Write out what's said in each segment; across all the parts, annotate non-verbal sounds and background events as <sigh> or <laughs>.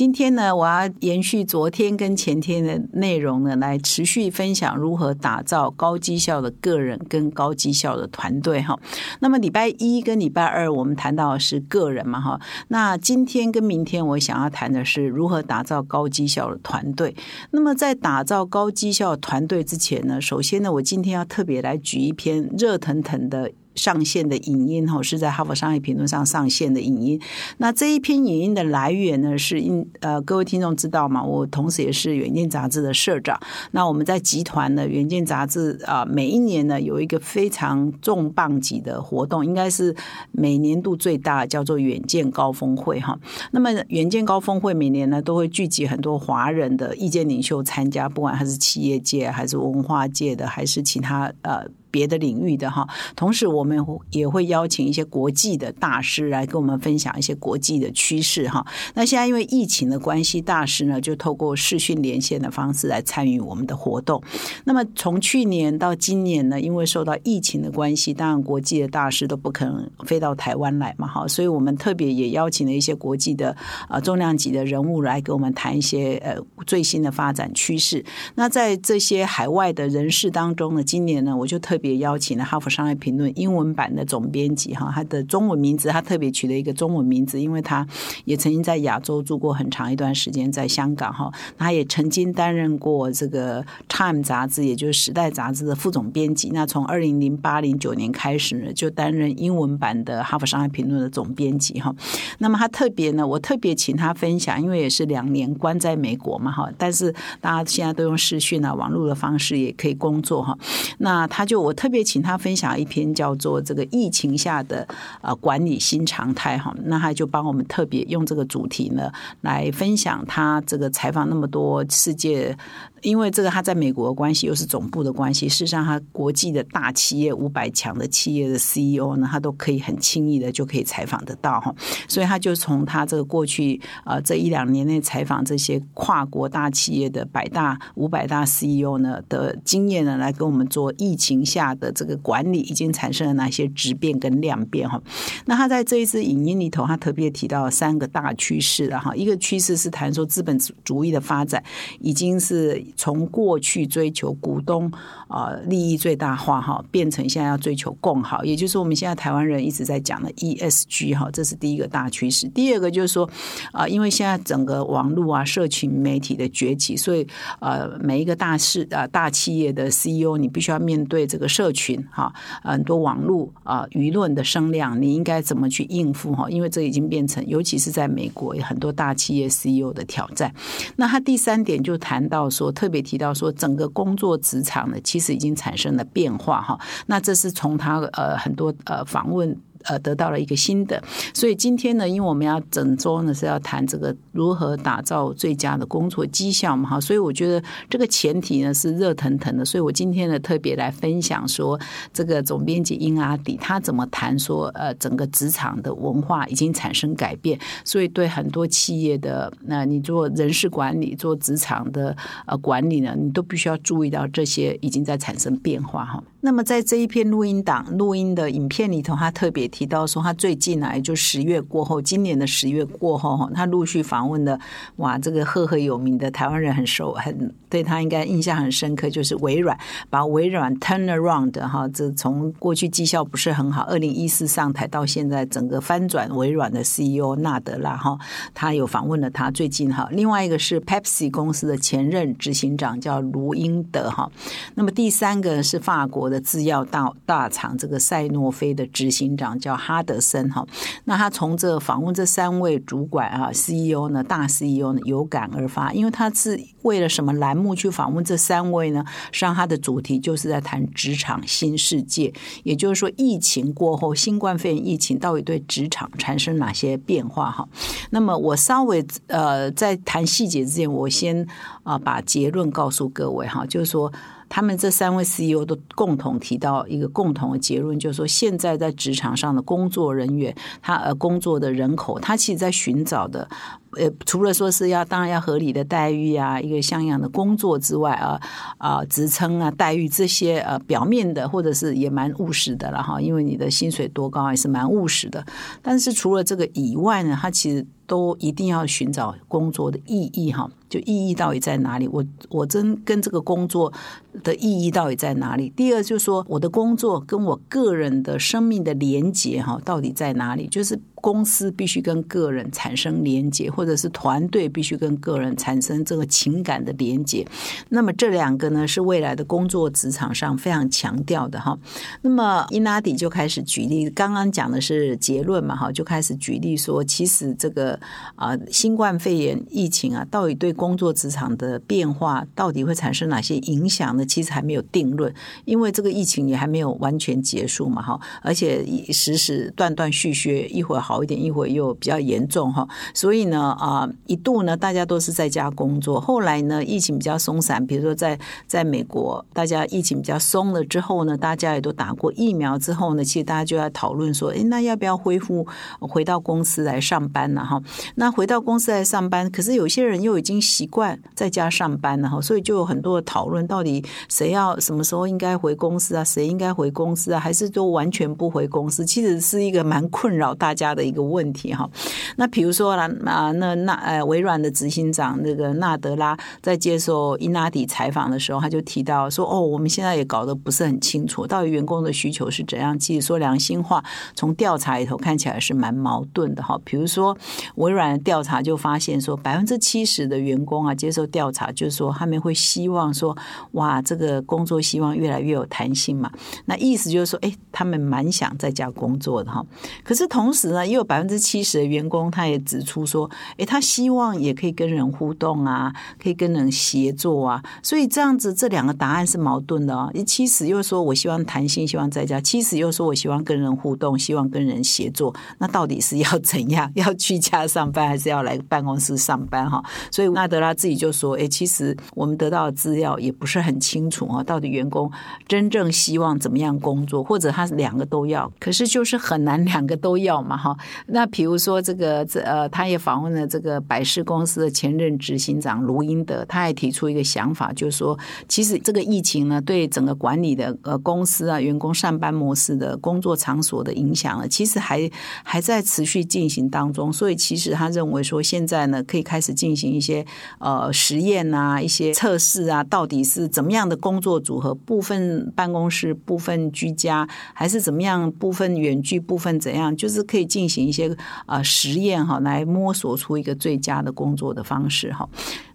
今天呢，我要延续昨天跟前天的内容呢，来持续分享如何打造高绩效的个人跟高绩效的团队哈。那么礼拜一跟礼拜二我们谈到的是个人嘛哈，那今天跟明天我想要谈的是如何打造高绩效的团队。那么在打造高绩效团队之前呢，首先呢，我今天要特别来举一篇热腾腾的。上线的影音哈是在《哈佛商业评论》上上线的影音。那这一篇影音的来源呢，是因呃各位听众知道吗？我同时也是《远见》杂志的社长。那我们在集团呢，《远见》杂志啊，每一年呢有一个非常重磅级的活动，应该是每年度最大，叫做“远见高峰会”哈。那么“远见高峰会”每年呢都会聚集很多华人的意见领袖参加，不管他是企业界还是文化界的，还是其他呃。别的领域的哈，同时我们也会邀请一些国际的大师来跟我们分享一些国际的趋势哈。那现在因为疫情的关系，大师呢就透过视讯连线的方式来参与我们的活动。那么从去年到今年呢，因为受到疫情的关系，当然国际的大师都不可能飞到台湾来嘛哈，所以我们特别也邀请了一些国际的啊重量级的人物来跟我们谈一些呃最新的发展趋势。那在这些海外的人士当中呢，今年呢我就特别邀请了《哈佛商业评论》英文版的总编辑哈，他的中文名字他特别取了一个中文名字，因为他也曾经在亚洲住过很长一段时间，在香港哈，他也曾经担任过这个《Time》杂志，也就是《时代》杂志的副总编辑。那从二零零八零九年开始呢，就担任英文版的《哈佛商业评论》的总编辑哈。那么他特别呢，我特别请他分享，因为也是两年关在美国嘛哈，但是大家现在都用视讯啊、网络的方式也可以工作哈。那他就我我特别。请他分享一篇叫做《这个疫情下的呃管理新常态》哈，那他就帮我们特别用这个主题呢来分享他这个采访那么多世界。因为这个他在美国的关系又是总部的关系，事实上他国际的大企业五百强的企业的 CEO 呢，他都可以很轻易的就可以采访得到哈，所以他就从他这个过去呃这一两年内采访这些跨国大企业的百大五百大 CEO 呢的经验呢，来跟我们做疫情下下的这个管理已经产生了哪些质变跟量变哈。那他在这一次影音里头，他特别提到三个大趋势了哈，一个趋势是谈说资本主义的发展已经是。从过去追求股东啊利益最大化哈，变成现在要追求共好，也就是我们现在台湾人一直在讲的 ESG 哈，这是第一个大趋势。第二个就是说啊，因为现在整个网络啊、社群媒体的崛起，所以呃，每一个大事啊、大企业的 CEO，你必须要面对这个社群哈，很多网络啊舆论的声量，你应该怎么去应付哈？因为这已经变成，尤其是在美国有，很多大企业 CEO 的挑战。那他第三点就谈到说。特别提到说，整个工作职场呢，其实已经产生了变化哈。那这是从他呃很多呃访问。呃，得到了一个新的，所以今天呢，因为我们要整周呢是要谈这个如何打造最佳的工作绩效嘛，哈，所以我觉得这个前提呢是热腾腾的，所以我今天呢特别来分享说，这个总编辑英阿迪他怎么谈说，呃，整个职场的文化已经产生改变，所以对很多企业的，那你做人事管理、做职场的呃管理呢，你都必须要注意到这些已经在产生变化哈。那么在这一篇录音档录音的影片里头，他特别提到说，他最近来就十月过后，今年的十月过后哈，他陆续访问的哇，这个赫赫有名的台湾人很熟，很对他应该印象很深刻，就是微软把微软 turn around 哈，这从过去绩效不是很好，二零一四上台到现在整个翻转，微软的 CEO 纳德拉哈，他有访问了他最近哈，另外一个是 Pepsi 公司的前任执行长叫卢英德哈，那么第三个是法国。的制药大大厂这个赛诺菲的执行长叫哈德森哈，那他从这访问这三位主管啊 CEO 呢，大 CEO 呢有感而发，因为他是为了什么栏目去访问这三位呢？实际上他的主题就是在谈职场新世界，也就是说疫情过后，新冠肺炎疫情到底对职场产生哪些变化哈？那么我稍微呃在谈细节之前，我先啊把结论告诉各位哈，就是说。他们这三位 CEO 都共同提到一个共同的结论，就是说现在在职场上的工作人员，他呃工作的人口，他其实在寻找的。呃，除了说是要当然要合理的待遇啊，一个像样的工作之外啊啊，职称啊，待遇这些呃表面的或者是也蛮务实的了哈，因为你的薪水多高也是蛮务实的。但是除了这个以外呢，他其实都一定要寻找工作的意义哈。就意义到底在哪里？我我真跟这个工作的意义到底在哪里？第二就是说，我的工作跟我个人的生命的连结哈，到底在哪里？就是公司必须跟个人产生连结，或者是团队必须跟个人产生这个情感的连结。那么这两个呢，是未来的工作职场上非常强调的哈。那么伊纳迪就开始举例，刚刚讲的是结论嘛哈，就开始举例说，其实这个啊，新冠肺炎疫情啊，到底对工作职场的变化到底会产生哪些影响呢？其实还没有定论，因为这个疫情也还没有完全结束嘛，哈，而且时时断断续续，一会儿好一点，一会儿又比较严重，哈，所以呢，啊，一度呢，大家都是在家工作，后来呢，疫情比较松散，比如说在在美国，大家疫情比较松了之后呢，大家也都打过疫苗之后呢，其实大家就要讨论说，哎，那要不要恢复回到公司来上班呢？哈，那回到公司来上班，可是有些人又已经。习惯在家上班了哈，所以就有很多的讨论，到底谁要什么时候应该回公司啊？谁应该回公司啊？还是都完全不回公司？其实是一个蛮困扰大家的一个问题哈。那比如说啦啊，那那呃，微软的执行长那个纳德拉在接受伊纳迪采访的时候，他就提到说：“哦，我们现在也搞得不是很清楚，到底员工的需求是怎样。其实说良心话，从调查里头看起来是蛮矛盾的哈。比如说微软的调查就发现说，百分之七十的员员工啊，接受调查就是说，他们会希望说，哇，这个工作希望越来越有弹性嘛。那意思就是说，哎，他们蛮想在家工作的哈。可是同时呢，也有百分之七十的员工，他也指出说，哎，他希望也可以跟人互动啊，可以跟人协作啊。所以这样子，这两个答案是矛盾的哦。七十又说我希望弹性，希望在家；七十又说我希望跟人互动，希望跟人协作。那到底是要怎样？<laughs> 要去家上班，还是要来办公室上班？哈，所以那。德拉自己就说：“哎，其实我们得到的资料也不是很清楚啊，到底员工真正希望怎么样工作，或者他两个都要，可是就是很难两个都要嘛，哈。<laughs> 那比如说这个，这呃，他也访问了这个百事公司的前任执行长卢英德，他还提出一个想法，就是说，其实这个疫情呢，对整个管理的呃公司啊，员工上班模式的工作场所的影响呢，其实还还在持续进行当中。所以，其实他认为说，现在呢，可以开始进行一些。呃，实验啊，一些测试啊，到底是怎么样的工作组合？部分办公室，部分居家，还是怎么样？部分远距，部分怎样？就是可以进行一些呃实验哈，来摸索出一个最佳的工作的方式哈。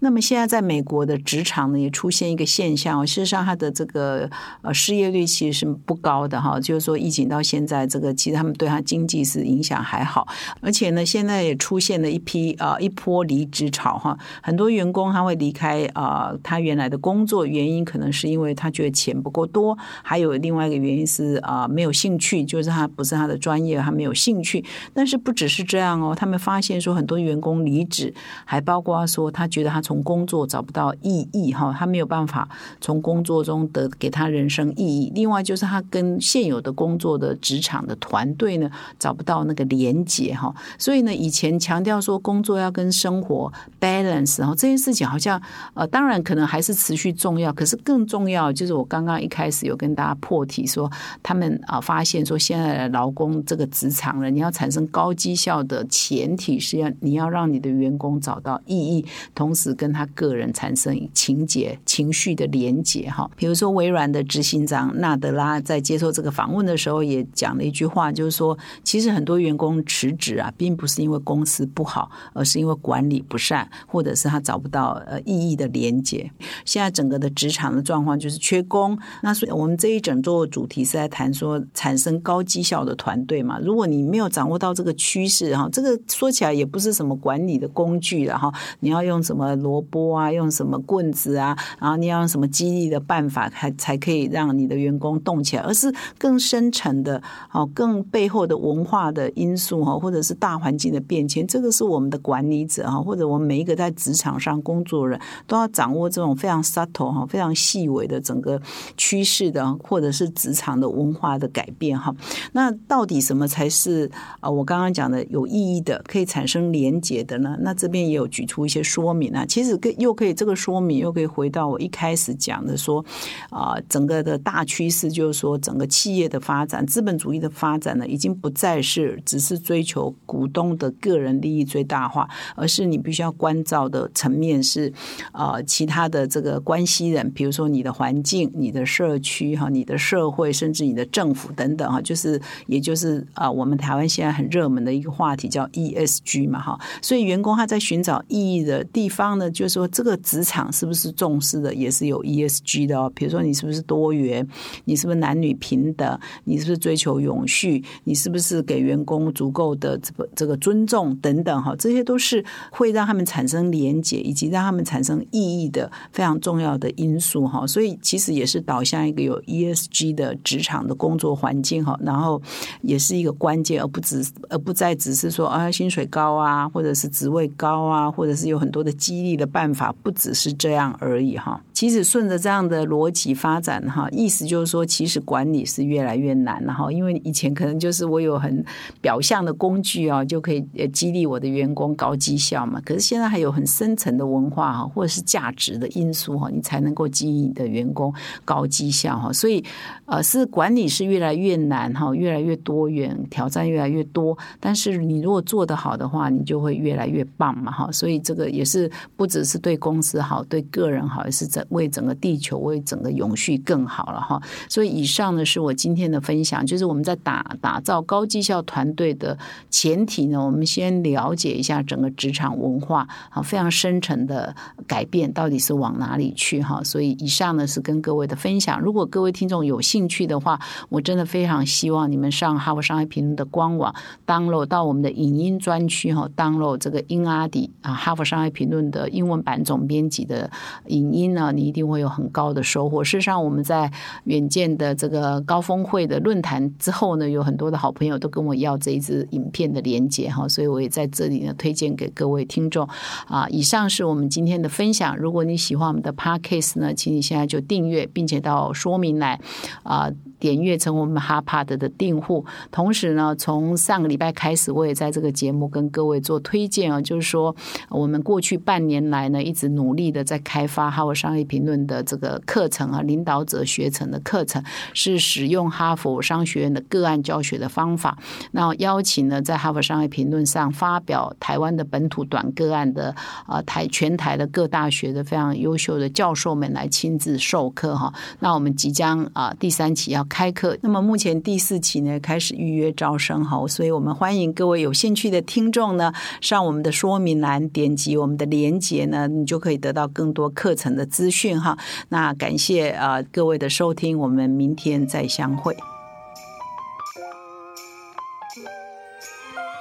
那么现在在美国的职场呢，也出现一个现象，事实上它的这个呃失业率其实是不高的哈，就是说疫情到现在，这个其实他们对他经济是影响还好，而且呢，现在也出现了一批啊一波离职潮哈，很多员工他会离开啊他原来的工作，原因可能是因为他觉得钱不够多，还有另外一个原因是啊没有兴趣，就是他不是他的专业，他没有兴趣。但是不只是这样哦，他们发现说很多员工离职，还包括说他觉得他从工作找不到意义哈，他没有办法从工作中得给他人生意义。另外就是他跟现有的工作的职场的团队呢找不到那个连接哈。所以呢，以前强调说工作要跟生活 balance <laughs> 然后，这件事情好像呃，当然可能还是持续重要。可是更重要就是我刚刚一开始有跟大家破题说，他们啊发现说现在的劳工这个职场人，你要产生高绩效的前提是要你要让你的员工找到意义，同时。跟他个人产生情节、情绪的连结哈。比如说，微软的执行长纳德拉在接受这个访问的时候，也讲了一句话，就是说，其实很多员工辞职啊，并不是因为公司不好，而是因为管理不善，或者是是他找不到呃意义的连接。现在整个的职场的状况就是缺工。那所以我们这一整座主题是在谈说产生高绩效的团队嘛。如果你没有掌握到这个趋势哈，这个说起来也不是什么管理的工具了哈。你要用什么？萝卜啊，用什么棍子啊？然后你要用什么激励的办法，才才可以让你的员工动起来？而是更深层的，哦，更背后的文化的因素哈，或者是大环境的变迁，这个是我们的管理者哈，或者我们每一个在职职场上工作人都要掌握这种非常 subtle 哈、非常细微的整个趋势的，或者是职场的文化的改变哈。那到底什么才是啊？我刚刚讲的有意义的，可以产生连结的呢？那这边也有举出一些说明啊。其实跟又可以这个说明又可以回到我一开始讲的说啊，整个的大趋势就是说，整个企业的发展，资本主义的发展呢，已经不再是只是追求股东的个人利益最大化，而是你必须要关照的层面是啊，其他的这个关系人，比如说你的环境、你的社区哈、你的社会，甚至你的政府等等哈，就是也就是啊，我们台湾现在很热门的一个话题叫 ESG 嘛哈，所以员工他在寻找意义的地方呢，就是说这个职场是不是重视的，也是有 ESG 的哦，比如说你是不是多元，你是不是男女平等，你是不是追求永续，你是不是给员工足够的这个这个尊重等等哈，这些都是会让他们产生联连结，以及让他们产生意义的非常重要的因素哈。所以其实也是导向一个有 ESG 的职场的工作环境哈，然后也是一个关键，而不只而不再只是说啊薪水高啊，或者是职位高啊，或者是有很多的激励的办法，不只是这样而已哈。其实顺着这样的逻辑发展哈，意思就是说，其实管理是越来越难了哈，因为以前可能就是我有很表象的工具啊，就可以激励我的员工高绩效嘛。可是现在还有很深层的文化哈，或者是价值的因素哈，你才能够激励你的员工高绩效哈。所以呃，是管理是越来越难哈，越来越多元，挑战越来越多。但是你如果做得好的话，你就会越来越棒嘛哈。所以这个也是不只是对公司好，对个人好，也是整为整个地球、为整个永续更好了哈。所以以上呢是我今天的分享，就是我们在打打造高绩效团队的前提呢，我们先了解一下整个职场文化啊，非常深层的改变到底是往哪里去哈。所以以上呢是跟各位的分享。如果各位听众有兴趣的话，我真的非常希望你们上哈佛商业评论的官网，download 到我们的影音专区哈，download 这个英阿迪啊哈佛商业评论的英文版总编辑的影音呢，你一定会有很高的收获。事实上，我们在远见的这个高峰会的论坛之后呢，有很多的好朋友都跟我要这一支影片的连接哈，所以我也在这里呢推荐给各位听众啊。以上是我们今天的分享。如果你喜欢我们的 podcast 呢，请你现在就订阅，并且到说明来啊。点阅成我们哈帕德的订户，同时呢，从上个礼拜开始，我也在这个节目跟各位做推荐啊，就是说我们过去半年来呢，一直努力的在开发哈佛商业评论的这个课程啊，领导者学程的课程，是使用哈佛商学院的个案教学的方法，那邀请呢，在哈佛商业评论上发表台湾的本土短个案的啊台全台的各大学的非常优秀的教授们来亲自授课哈，那我们即将啊第三期要。开课，那么目前第四期呢开始预约招生哈，所以我们欢迎各位有兴趣的听众呢上我们的说明栏点击我们的链接呢，你就可以得到更多课程的资讯哈。那感谢啊各位的收听，我们明天再相会。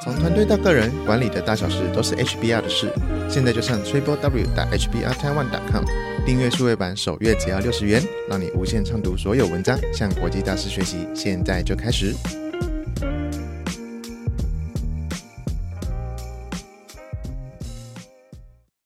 从团队到个人，管理的大小事都是 HBR 的事。现在就上 triple w 打 hbr taiwan com 订阅数位版，首月只要六十元，让你无限畅读所有文章，向国际大师学习。现在就开始。